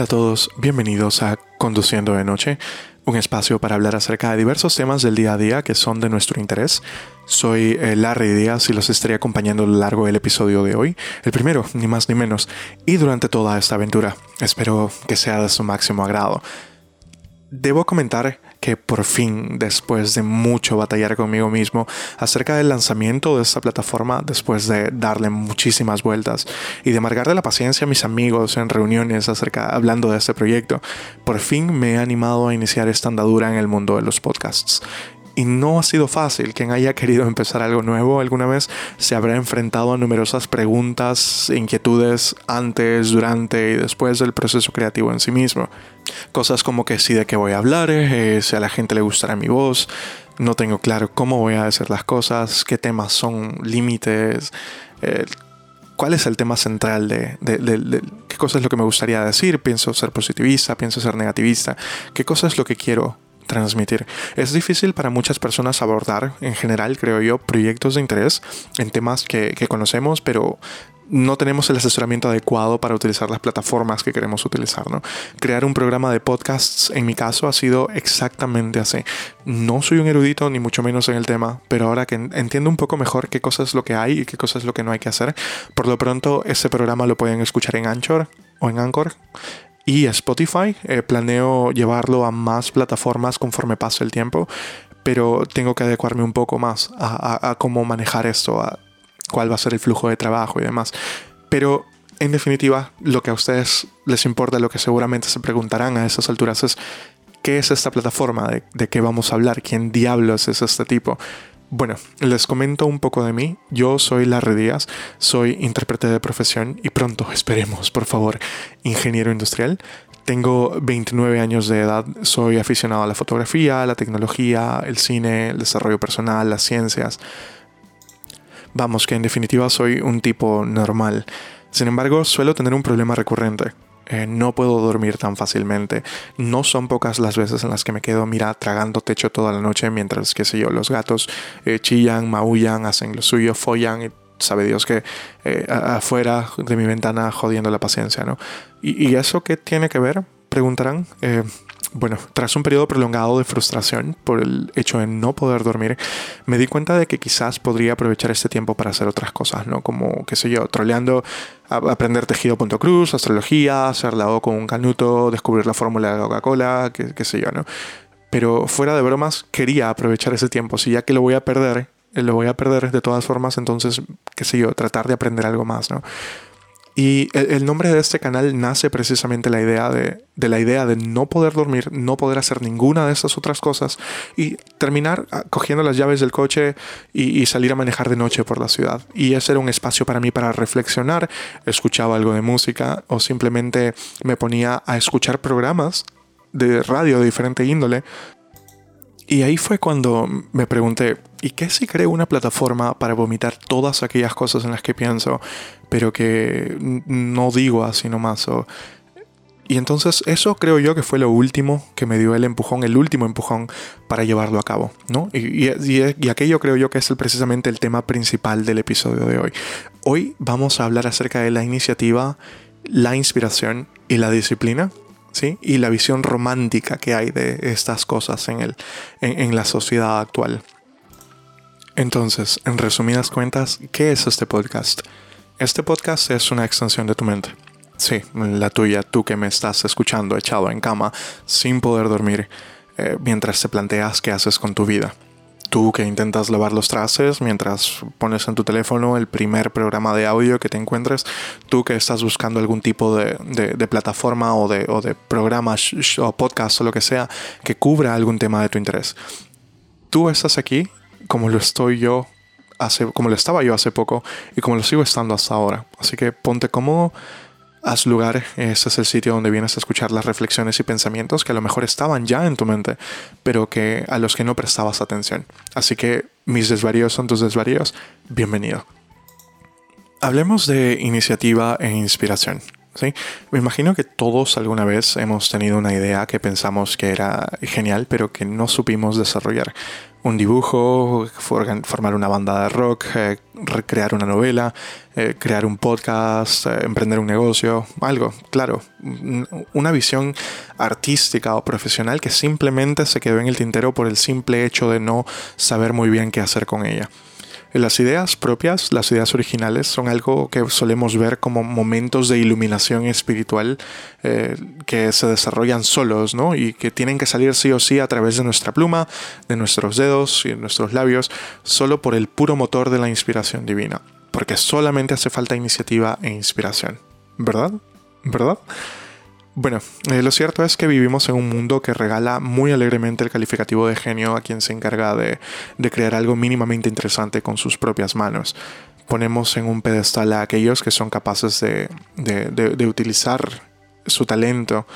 Hola a todos, bienvenidos a Conduciendo de Noche, un espacio para hablar acerca de diversos temas del día a día que son de nuestro interés. Soy eh, Larry Díaz y los estaré acompañando a lo largo del episodio de hoy, el primero, ni más ni menos, y durante toda esta aventura. Espero que sea de su máximo agrado. Debo comentar que por fin, después de mucho batallar conmigo mismo acerca del lanzamiento de esta plataforma, después de darle muchísimas vueltas y de amargarle la paciencia a mis amigos en reuniones acerca hablando de este proyecto, por fin me he animado a iniciar esta andadura en el mundo de los podcasts. Y no ha sido fácil. Quien haya querido empezar algo nuevo alguna vez se habrá enfrentado a numerosas preguntas, inquietudes antes, durante y después del proceso creativo en sí mismo. Cosas como que si de qué voy a hablar, eh, si a la gente le gustará mi voz, no tengo claro cómo voy a decir las cosas, qué temas son límites, eh, cuál es el tema central de, de, qué cosa es lo que me gustaría decir, pienso ser positivista, pienso ser negativista, qué cosa es lo que quiero transmitir. Es difícil para muchas personas abordar, en general, creo yo, proyectos de interés en temas que, conocemos, pero no tenemos el asesoramiento adecuado para utilizar las plataformas que queremos utilizar. ¿no? Crear un programa de podcasts, en mi caso, ha sido exactamente así. No soy un erudito, ni mucho menos en el tema, pero ahora que entiendo un poco mejor qué cosas es lo que hay y qué cosas es lo que no hay que hacer, por lo pronto ese programa lo pueden escuchar en Anchor o en Anchor y Spotify. Eh, planeo llevarlo a más plataformas conforme pase el tiempo, pero tengo que adecuarme un poco más a, cómo manejar esto, a cuál va a ser el flujo de trabajo y demás. Pero en definitiva, lo que a ustedes les importa, lo que seguramente se preguntarán a esas alturas es, ¿qué es esta plataforma? ¿De, de qué vamos a hablar? ¿Quién diablos es este tipo? Bueno, les comento un poco de mí. Yo soy Larry Díaz, soy intérprete de profesión y pronto, esperemos, por favor, ingeniero industrial. Tengo 29 años de edad, soy aficionado a la fotografía, la tecnología, el cine, el desarrollo personal, las ciencias. Vamos, que en definitiva soy un tipo normal. Sin embargo, suelo tener un problema recurrente eh, no puedo dormir tan fácilmente. No son pocas las veces en las que me quedo, mira, tragando techo toda la noche mientras, qué sé yo, los gatos eh, chillan, maullan, hacen lo suyo, follan y sabe Dios que eh, afuera de mi ventana jodiendo la paciencia, ¿no? ¿Y, ¿Y, eso qué tiene que ver? Preguntarán. Bueno, tras un periodo prolongado de frustración por el hecho de no poder dormir, me di cuenta de que quizás podría aprovechar este tiempo para hacer otras cosas, ¿no? Como, qué sé yo, troleando, aprender tejido.cruz, astrología, hacer la O con un canuto, descubrir la fórmula de Coca-Cola, qué, qué sé yo, ¿no? Pero fuera de bromas, quería aprovechar ese tiempo. Si ya que lo voy a perder, eh, lo voy a perder de todas formas, entonces, qué sé yo, tratar de aprender algo más, ¿no? Y el, nombre de este canal nace precisamente la idea de, la idea de no poder dormir, no poder hacer ninguna de estas otras cosas y terminar ah, cogiendo las llaves del coche y, salir a manejar de noche por la ciudad. Y ese era un espacio para mí para reflexionar, escuchaba algo de música o simplemente me ponía a escuchar programas de radio de diferente índole y ahí fue cuando me pregunté, ¿y qué si creo una plataforma para vomitar todas aquellas cosas en las que pienso, pero que no digo así nomás? O... Y entonces eso creo yo que fue lo último que me dio el empujón, el último empujón para llevarlo a cabo, ¿no? Y, y, aquello creo yo que es precisamente el tema principal del episodio de hoy. Hoy vamos a hablar acerca de la iniciativa, la inspiración y la disciplina y la visión romántica que hay de estas cosas en, el, en, la sociedad actual. Entonces, en resumidas cuentas, ¿qué es este podcast? Este podcast es una extensión de tu mente. Sí, la tuya, tú que me estás escuchando echado en cama sin poder dormir eh, mientras te planteas qué haces con tu vida. Tú que intentas lavar los trastes mientras pones en tu teléfono el primer programa de audio que te encuentres. Tú que estás buscando algún tipo de, plataforma o de, o de programa o podcast o lo que sea que cubra algún tema de tu interés. Tú estás aquí como lo estoy yo hace, como lo estaba yo hace poco y como lo sigo estando hasta ahora. Así que ponte cómodo Haz lugar, este es el sitio donde vienes a escuchar las reflexiones y pensamientos que a lo mejor estaban ya en tu mente, pero que a los que no prestabas atención. Así que mis desvaríos son tus desvaríos. Bienvenido. Hablemos de iniciativa e inspiración. ¿sí? Me imagino que todos alguna vez hemos tenido una idea que pensamos que era genial, pero que no supimos desarrollar. Un dibujo, formar una banda de rock, eh, recrear una novela, eh, crear un podcast, eh, emprender un negocio, algo, claro, una visión artística o profesional que simplemente se quedó en el tintero por el simple hecho de no saber muy bien qué hacer con ella. Las ideas propias, las ideas originales, son algo que solemos ver como momentos de iluminación espiritual eh, que se desarrollan solos, ¿no? Y que tienen que salir sí o sí a través de nuestra pluma, de nuestros dedos y de nuestros labios, solo por el puro motor de la inspiración divina. Porque solamente hace falta iniciativa e inspiración. ¿Verdad? ¿Verdad? Bueno, eh, lo cierto es que vivimos en un mundo que regala muy alegremente el calificativo de genio a quien se encarga de, crear algo mínimamente interesante con sus propias manos. Ponemos en un pedestal a aquellos que son capaces de, utilizar su talento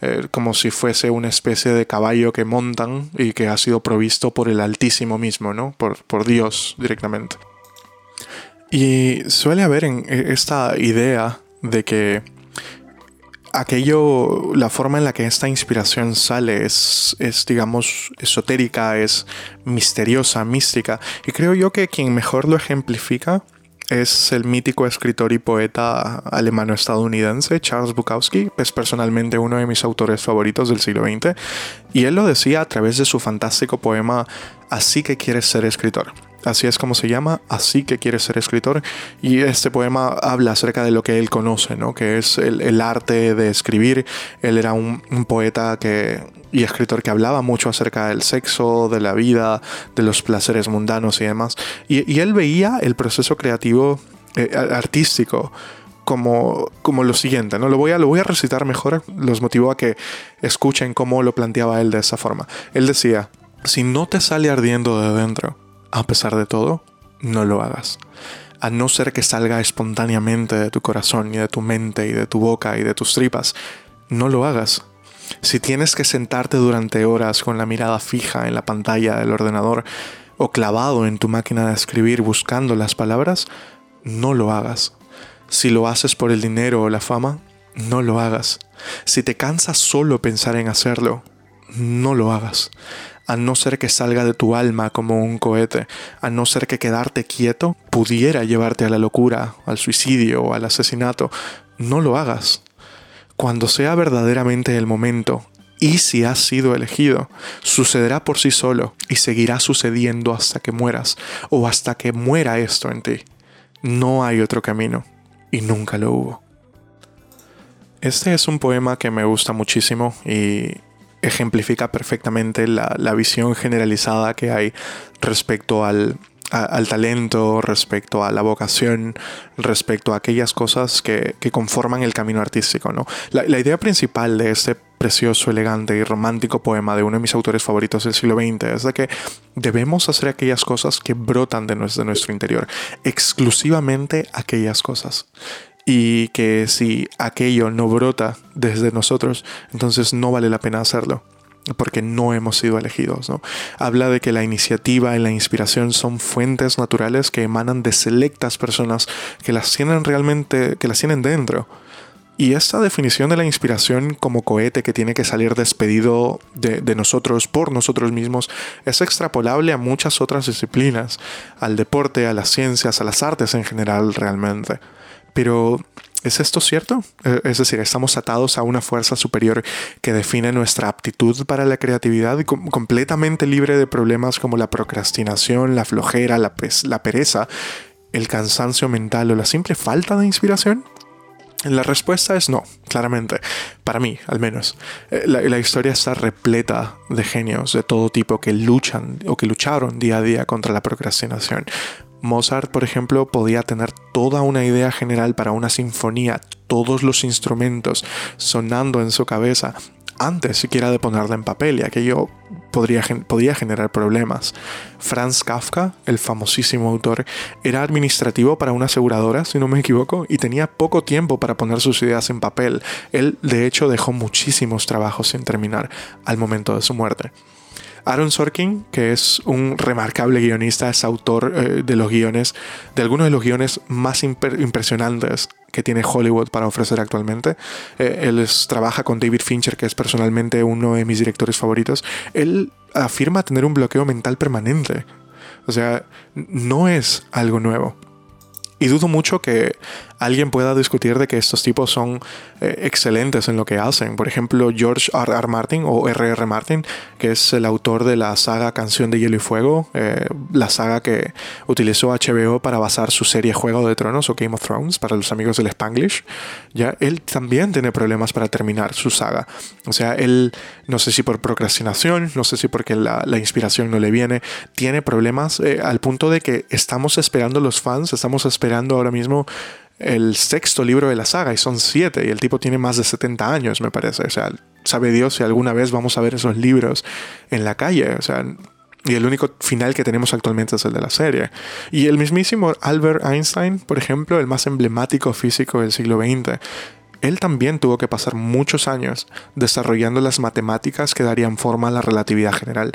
eh, como si fuese una especie de caballo que montan y que ha sido provisto por el Altísimo mismo, ¿no? Por, Dios directamente. Y suele haber en e, esta idea de que aquello, la forma en la que esta inspiración sale es, es, digamos, esotérica, es misteriosa, mística. Y creo yo que quien mejor lo ejemplifica es el mítico escritor y poeta alemano-estadounidense Charles Bukowski, es personalmente uno de mis autores favoritos del siglo XX, y él lo decía a través de su fantástico poema Así que quieres ser escritor. Así es como se llama, Así que quiere ser escritor. Y este poema habla acerca de lo que él conoce, ¿no? que es el, arte de escribir. Él era un, poeta que, y escritor que hablaba mucho acerca del sexo, de la vida, de los placeres mundanos y demás. Y, él veía el proceso creativo eh, artístico como, como lo siguiente, ¿no? Lo voy, a, lo voy a recitar mejor, los motivo a que escuchen cómo lo planteaba él de esa forma. Él decía, si no te sale ardiendo de dentro, a pesar de todo, no lo hagas. A no ser que salga espontáneamente de tu corazón y de tu mente y de tu boca y de tus tripas, no lo hagas. Si tienes que sentarte durante horas con la mirada fija en la pantalla del ordenador o clavado en tu máquina de escribir buscando las palabras, no lo hagas. Si lo haces por el dinero o la fama, no lo hagas. Si te cansas solo pensar en hacerlo, no lo hagas a no ser que salga de tu alma como un cohete, a no ser que quedarte quieto pudiera llevarte a la locura, al suicidio o al asesinato, no lo hagas. Cuando sea verdaderamente el momento, y si has sido elegido, sucederá por sí solo y seguirá sucediendo hasta que mueras o hasta que muera esto en ti. No hay otro camino y nunca lo hubo. Este es un poema que me gusta muchísimo y ejemplifica perfectamente la, visión generalizada que hay respecto al, talento, respecto a la vocación, respecto a aquellas cosas que, conforman el camino artístico. ¿no? La, idea principal de este precioso, elegante y romántico poema de uno de mis autores favoritos del siglo XX es de que debemos hacer aquellas cosas que brotan de de nuestro interior, exclusivamente aquellas cosas y que si aquello no brota desde nosotros, entonces no vale la pena hacerlo porque no hemos sido elegidos. ¿no? Habla de que la iniciativa y la inspiración son fuentes naturales que emanan de selectas personas que las tienen realmente, que las tienen dentro. Y esta definición de la inspiración como cohete que tiene que salir despedido de, de, nosotros por nosotros mismos es extrapolable a muchas otras disciplinas, al deporte, a las ciencias, a las artes en general realmente. Pero, ¿es esto cierto? Eh, es decir, estamos atados a una fuerza superior que define nuestra aptitud para la creatividad completamente libre de problemas como la procrastinación, la flojera, la, pereza, el cansancio mental o la simple falta de inspiración. La respuesta es no, claramente, para mí al menos. Eh, la, historia está repleta de genios de todo tipo que luchan o que lucharon día a día contra la procrastinación. Mozart, por ejemplo, podía tener toda una idea general para una sinfonía, todos los instrumentos sonando en su cabeza, antes siquiera de ponerla en papel, y aquello podría, podía generar problemas. Franz Kafka, el famosísimo autor, era administrativo para una aseguradora, si no me equivoco, y tenía poco tiempo para poner sus ideas en papel. Él, de hecho, dejó muchísimos trabajos sin terminar al momento de su muerte. Aaron Sorkin, que es un remarcable guionista, es autor eh, de los guiones, de algunos de los guiones más impresionantes que tiene Hollywood para ofrecer actualmente. Eh, él trabaja con David Fincher, que es personalmente uno de mis directores favoritos. Él afirma tener un bloqueo mental permanente. O sea, no es algo nuevo. Y dudo mucho que alguien pueda discutir de que estos tipos son eh, excelentes en lo que hacen. Por ejemplo, George R. R. Martin o R. R. Martin, que es el autor de la saga Canción de Hielo y Fuego, eh, la saga que utilizó HBO para basar su serie Juego de Tronos o Game of Thrones para los amigos del Spanglish. Ya él también tiene problemas para terminar su saga. O sea, él no sé si por procrastinación, no sé si porque la, inspiración no le viene, tiene problemas eh, al punto de que estamos esperando los fans, estamos esperando ahora mismo el sexto libro de la saga y son siete y el tipo tiene más de 70 años, me parece. O sea, sabe Dios si alguna vez vamos a ver esos libros en la calle. O sea, y el único final que tenemos actualmente es el de la serie. Y el mismísimo Albert Einstein, por ejemplo, el más emblemático físico del siglo XX, él también tuvo que pasar muchos años desarrollando las matemáticas que darían forma a la relatividad general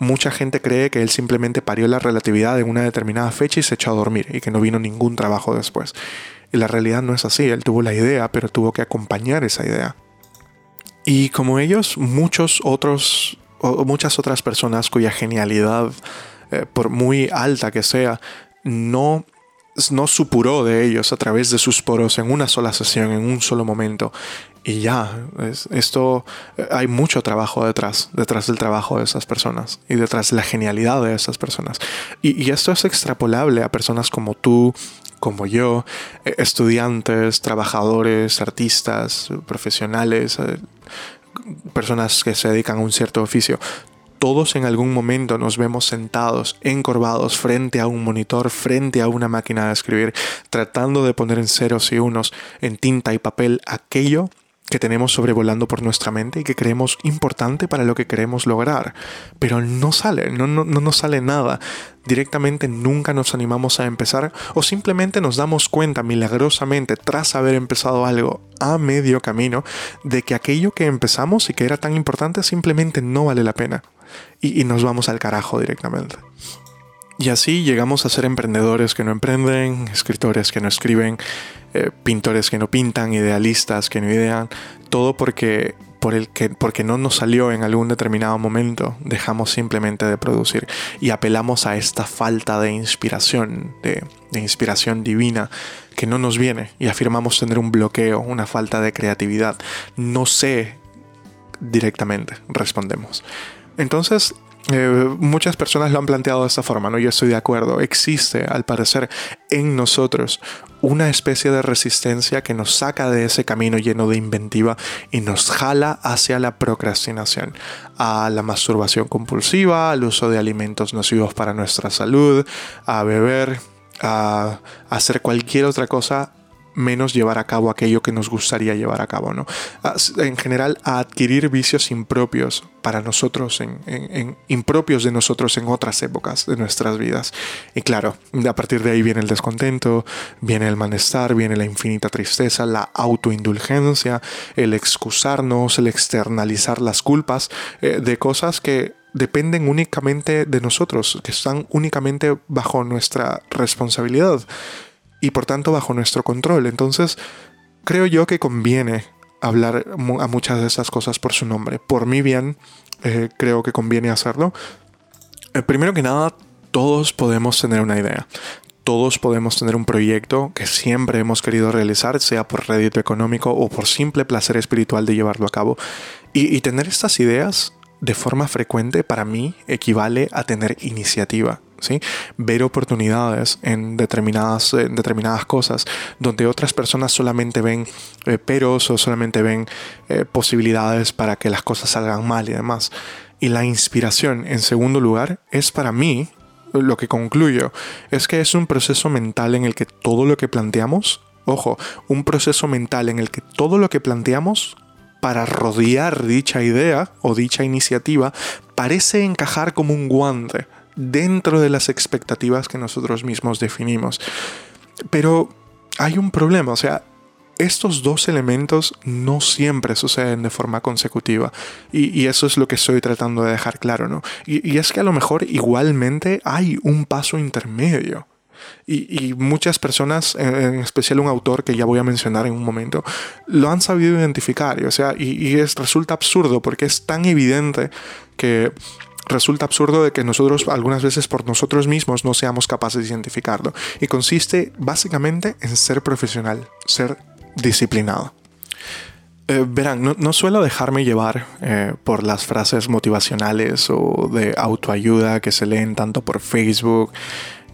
mucha gente cree que él simplemente parió la relatividad en una determinada fecha y se echó a dormir y que no vino ningún trabajo después. Y la realidad no es así, él tuvo la idea, pero tuvo que acompañar esa idea. Y como ellos, muchos otros, o muchas otras personas cuya genialidad, eh, por muy alta que sea, no no supuró de ellos a través de sus poros en una sola sesión, en un solo momento. Y ya, esto eh, hay mucho trabajo detrás, detrás del trabajo de esas personas y detrás de la genialidad de esas personas. y esto es extrapolable a personas como tú, como yo, eh, estudiantes, trabajadores, artistas, profesionales, eh, personas que se dedican a un cierto oficio. Todos en algún momento nos vemos sentados, encorvados, frente a un monitor, frente a una máquina de escribir, tratando de poner en ceros y unos, en tinta y papel, aquello que tenemos sobrevolando por nuestra mente y que creemos importante para lo que queremos lograr. Pero no sale, no, no, no nos sale nada. Directamente nunca nos animamos a empezar o simplemente nos damos cuenta milagrosamente tras haber empezado algo a medio camino de que aquello que empezamos y que era tan importante simplemente no vale la pena. Y, y nos vamos al carajo directamente. Y así llegamos a ser emprendedores que no emprenden, escritores que no escriben, eh, pintores que no pintan, idealistas que no idean, todo porque, por el que, porque no nos salió en algún determinado momento, dejamos simplemente de producir y apelamos a esta falta de inspiración, de, de inspiración divina que no nos viene y afirmamos tener un bloqueo, una falta de creatividad. No sé directamente, respondemos. Entonces, eh, muchas personas lo han planteado de esta forma, ¿no? Yo estoy de acuerdo. Existe, al parecer, en nosotros una especie de resistencia que nos saca de ese camino lleno de inventiva y nos jala hacia la procrastinación, a la masturbación compulsiva, al uso de alimentos nocivos para nuestra salud, a beber, a hacer cualquier otra cosa menos llevar a cabo aquello que nos gustaría llevar a cabo, ¿no? En general, a adquirir vicios impropios para nosotros, en, impropios de nosotros en otras épocas de nuestras vidas. Y claro, a partir de ahí viene el descontento, viene el malestar, viene la infinita tristeza, la autoindulgencia, el excusarnos, el externalizar las culpas eh, de cosas que dependen únicamente de nosotros, que están únicamente bajo nuestra responsabilidad y por tanto bajo nuestro control. Entonces, creo yo que conviene hablar a muchas de esas cosas por su nombre. Por mi bien, eh, creo que conviene hacerlo. Eh, primero que nada, todos podemos tener una idea. Todos podemos tener un proyecto que siempre hemos querido realizar, sea por rédito económico o por simple placer espiritual de llevarlo a cabo. y tener estas ideas de forma frecuente para mí equivale a tener iniciativa. Ver oportunidades en determinadas, determinadas cosas donde otras personas solamente ven eh, peros o solamente ven eh, posibilidades para que las cosas salgan mal y demás. Y la inspiración, en segundo lugar, es para mí, lo que concluyo, es que es un proceso mental en el que todo lo que planteamos, ojo, un proceso mental en el que todo lo que planteamos para rodear dicha idea o dicha iniciativa parece encajar como un guante dentro de las expectativas que nosotros mismos definimos. Pero hay un problema, o sea, estos dos elementos no siempre suceden de forma consecutiva. Y, eso es lo que estoy tratando de dejar claro, ¿no? Y, es que a lo mejor igualmente hay un paso intermedio. Y, muchas personas, en especial un autor que ya voy a mencionar en un momento, lo han sabido identificar. O sea, y, es, resulta absurdo porque es tan evidente que resulta absurdo de que nosotros algunas veces por nosotros mismos no seamos capaces de identificarlo. Y consiste básicamente en ser profesional, ser disciplinado. Eh, verán, no, suelo dejarme llevar eh, por las frases motivacionales o de autoayuda que se leen tanto por Facebook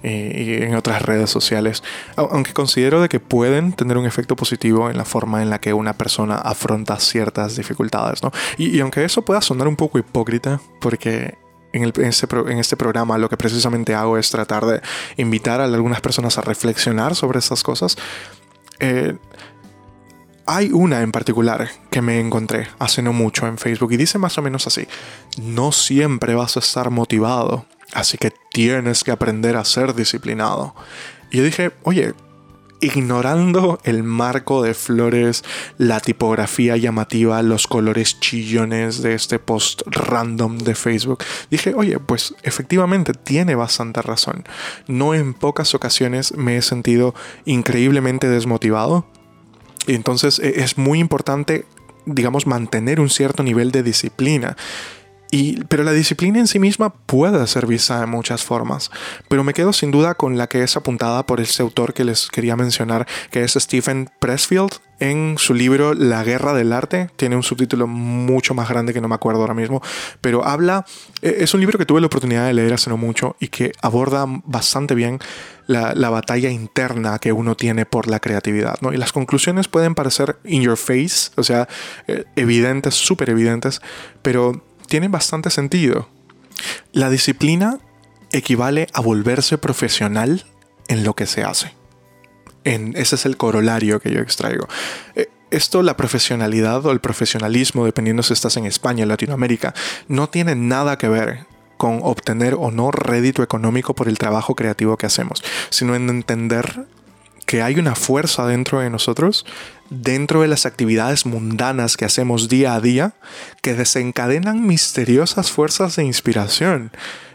y en otras redes sociales, aunque considero de que pueden tener un efecto positivo en la forma en la que una persona afronta ciertas dificultades, ¿no? Y, aunque eso pueda sonar un poco hipócrita, porque en, este, en, este, programa lo que precisamente hago es tratar de invitar a algunas personas a reflexionar sobre estas cosas, eh, hay una en particular que me encontré hace no mucho en Facebook y dice más o menos así, no siempre vas a estar motivado, así que tienes que aprender a ser disciplinado. Y yo dije, oye, ignorando el marco de flores, la tipografía llamativa, los colores chillones de este post random de Facebook, dije, oye, pues efectivamente tiene bastante razón. No en pocas ocasiones me he sentido increíblemente desmotivado entonces e, es muy importante, digamos, mantener un cierto nivel de disciplina. Pero la disciplina en sí misma puede ser vista de muchas formas. Pero me quedo sin duda con la que es apuntada por ese autor que les quería mencionar, que es Stephen Pressfield, en su libro La guerra del arte. Tiene un subtítulo mucho más grande que no me acuerdo ahora mismo, pero habla, e, es un libro que tuve la oportunidad de leer hace no mucho y que aborda bastante bien la, batalla interna que uno tiene por la creatividad. ¿no? Y las conclusiones pueden parecer in your face, o sea, eh, evidentes, súper evidentes, pero tienen bastante sentido. La disciplina equivale a volverse profesional en lo que se hace ese es el corolario que yo extraigo. Eh, esto, la profesionalidad o el profesionalismo, dependiendo si estás en España o Latinoamérica, no tiene nada que ver con obtener o no rédito económico por el trabajo creativo que hacemos, sino en entender que hay una fuerza dentro de nosotros, dentro de las actividades mundanas que hacemos día a día, que desencadenan misteriosas fuerzas de inspiración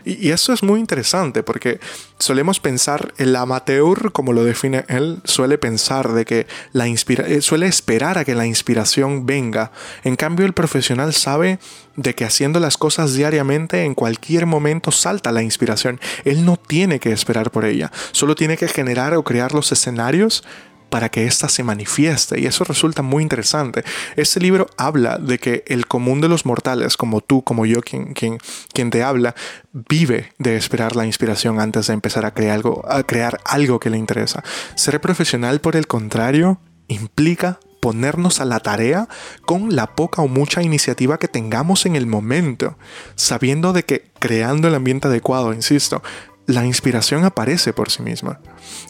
y, eso es muy interesante porque solemos pensar, el amateur, como lo define él, suele pensar de que la inspira eh, suele esperar a que la inspiración venga. En cambio, el profesional sabe de que haciendo las cosas diariamente, en cualquier momento salta la inspiración. Él no tiene que esperar por ella, solo tiene que generar o crear los escenarios para que ésta se manifieste y eso resulta muy interesante. Este libro habla de que el común de los mortales, como tú, como yo, quien, quien, quien te habla, vive de esperar la inspiración antes de empezar a crear, algo, a crear algo que le interesa. Ser profesional, por el contrario, implica ponernos a la tarea con la poca o mucha iniciativa que tengamos en el momento, sabiendo de que creando el ambiente adecuado, insisto, la inspiración aparece por sí misma.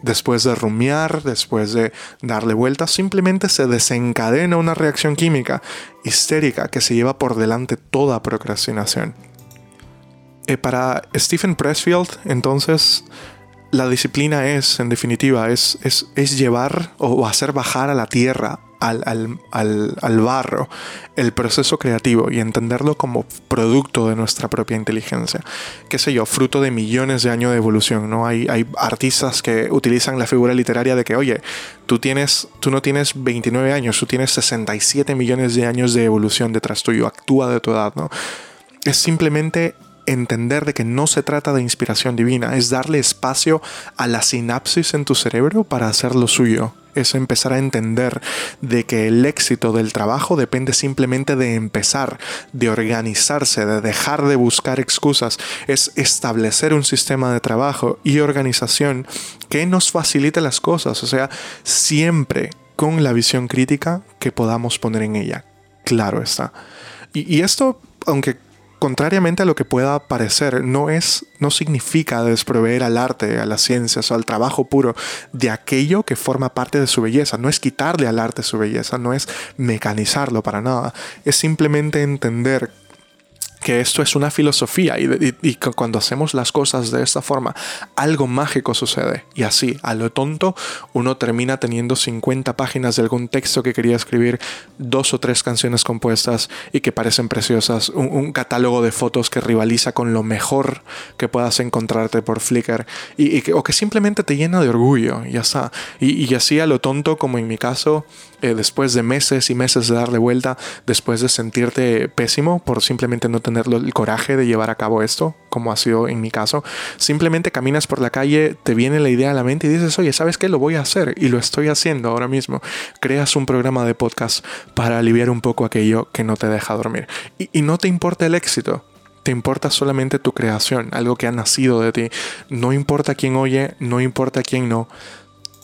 Después de rumiar, después de darle vueltas, simplemente se desencadena una reacción química histérica que se lleva por delante toda procrastinación. Eh, para Stephen Pressfield, entonces, la disciplina es, en definitiva, es, es llevar o hacer bajar a la tierra al, barro el proceso creativo y entenderlo como producto de nuestra propia inteligencia. Qué sé yo, fruto de millones de años de evolución, ¿no? Hay, hay artistas que utilizan la figura literaria de que, oye, tú, tienes, tú no tienes 29 años, tú tienes 67 millones de años de evolución detrás tuyo, actúa de tu edad, ¿no? Es simplemente entender de que no se trata de inspiración divina, es darle espacio a la sinapsis en tu cerebro para hacer lo suyo es empezar a entender de que el éxito del trabajo depende simplemente de empezar, de organizarse, de dejar de buscar excusas, es establecer un sistema de trabajo y organización que nos facilite las cosas, o sea, siempre con la visión crítica que podamos poner en ella. Claro está. Y, y esto, aunque contrariamente a lo que pueda parecer, no es, no significa desproveer al arte, a las ciencias o al trabajo puro de aquello que forma parte de su belleza. No es quitarle al arte su belleza, no es mecanizarlo para nada. Es simplemente entender que esto es una filosofía y, cuando hacemos las cosas de esta forma, algo mágico sucede. Y así, a lo tonto, uno termina teniendo 50 páginas de algún texto que quería escribir, dos o tres canciones compuestas y que parecen preciosas, un, catálogo de fotos que rivaliza con lo mejor que puedas encontrarte por Flickr y, o que simplemente te llena de orgullo, ya está. Y, así a lo tonto, como en mi caso, eh, después de meses y meses de darle vuelta, después de sentirte pésimo por simplemente no tener el coraje de llevar a cabo esto, como ha sido en mi caso, simplemente caminas por la calle, te viene la idea a la mente y dices, oye, ¿sabes qué? Lo voy a hacer y lo estoy haciendo ahora mismo. Creas un programa de podcast para aliviar un poco aquello que no te deja dormir. Y, y no te importa el éxito, te importa solamente tu creación, algo que ha nacido de ti. No importa quién oye, no importa quién no.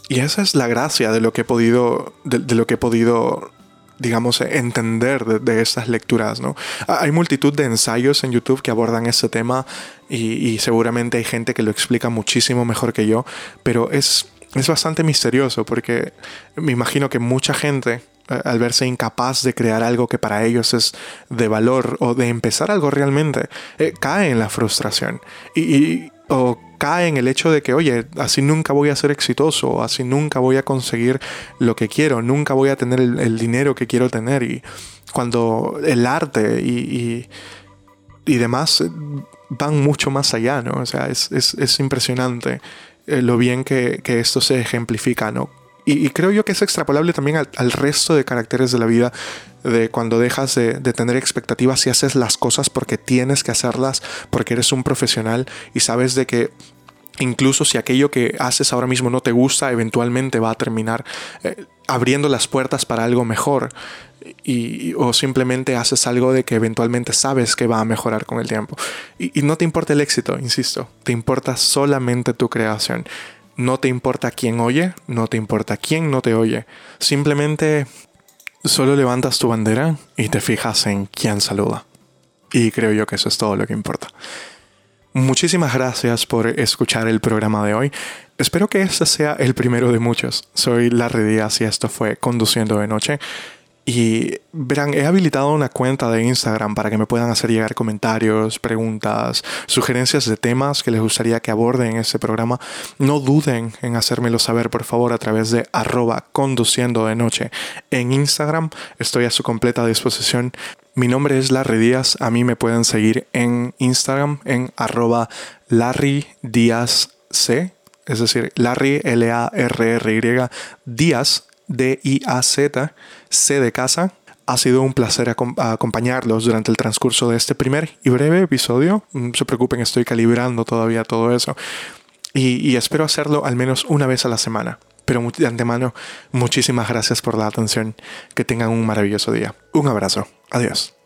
Y esa es la gracia de lo que he podido, de, lo que he podido digamos, entender de, estas lecturas, ¿no? Hay multitud de ensayos en YouTube que abordan este tema y, seguramente hay gente que lo explica muchísimo mejor que yo, pero es, es bastante misterioso porque me imagino que mucha gente al verse incapaz de crear algo que para ellos es de valor o de empezar algo realmente, eh, cae en la frustración y, o cae en el hecho de que, oye, así nunca voy a ser exitoso, así nunca voy a conseguir lo que quiero, nunca voy a tener el, dinero que quiero tener y cuando el arte y, y, demás van mucho más allá, ¿no? O sea, es, es, impresionante eh, lo bien que, que esto se ejemplifica, ¿no? Y, creo yo que es extrapolable también al, resto de caracteres de la vida, de cuando dejas de, tener expectativas y haces las cosas porque tienes que hacerlas, porque eres un profesional y sabes de que incluso si aquello que haces ahora mismo no te gusta, eventualmente va a terminar eh, abriendo las puertas para algo mejor. Y, o simplemente haces algo de que eventualmente sabes que va a mejorar con el tiempo. Y, y no te importa el éxito, insisto, te importa solamente tu creación. No te importa quién oye, no te importa quién no te oye. Simplemente solo levantas tu bandera y te fijas en quién saluda. Y creo yo que eso es todo lo que importa. Muchísimas gracias por escuchar el programa de hoy. Espero que este sea el primero de muchos. Soy Larry Díaz y esto fue Conduciendo de Noche. Y verán, he habilitado una cuenta de Instagram para que me puedan hacer llegar comentarios, preguntas, sugerencias de temas que les gustaría que aborden en este programa. No duden en hacérmelo saber, por favor, a través de arroba conduciendo de noche en Instagram. Estoy a su completa disposición. Mi nombre es Larry Díaz. A mí me pueden seguir en Instagram en arroba Larry Díaz C. Es decir, Larry L-A-R-R-Y Díaz D-I-A-Z, C de casa. Ha sido un placer acompañarlos durante el transcurso de este primer y breve episodio. No se preocupen, estoy calibrando todavía todo eso. Y, espero hacerlo al menos una vez a la semana. Pero de antemano, muchísimas gracias por la atención. Que tengan un maravilloso día. Un abrazo. Adiós.